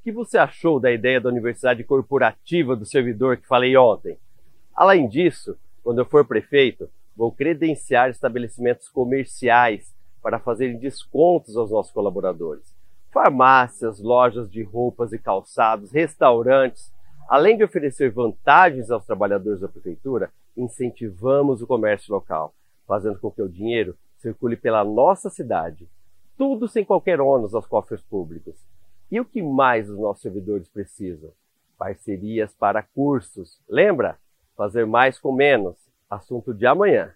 que você achou da ideia da universidade corporativa do servidor que falei ontem? Além disso, quando eu for prefeito, vou credenciar estabelecimentos comerciais para fazerem descontos aos nossos colaboradores. Farmácias, lojas de roupas e calçados, restaurantes. Além de oferecer vantagens aos trabalhadores da prefeitura, incentivamos o comércio local, fazendo com que o dinheiro circule pela nossa cidade. Tudo sem qualquer ônus aos cofres públicos. E o que mais os nossos servidores precisam? Parcerias para cursos. Lembra? Fazer mais com menos. Assunto de amanhã.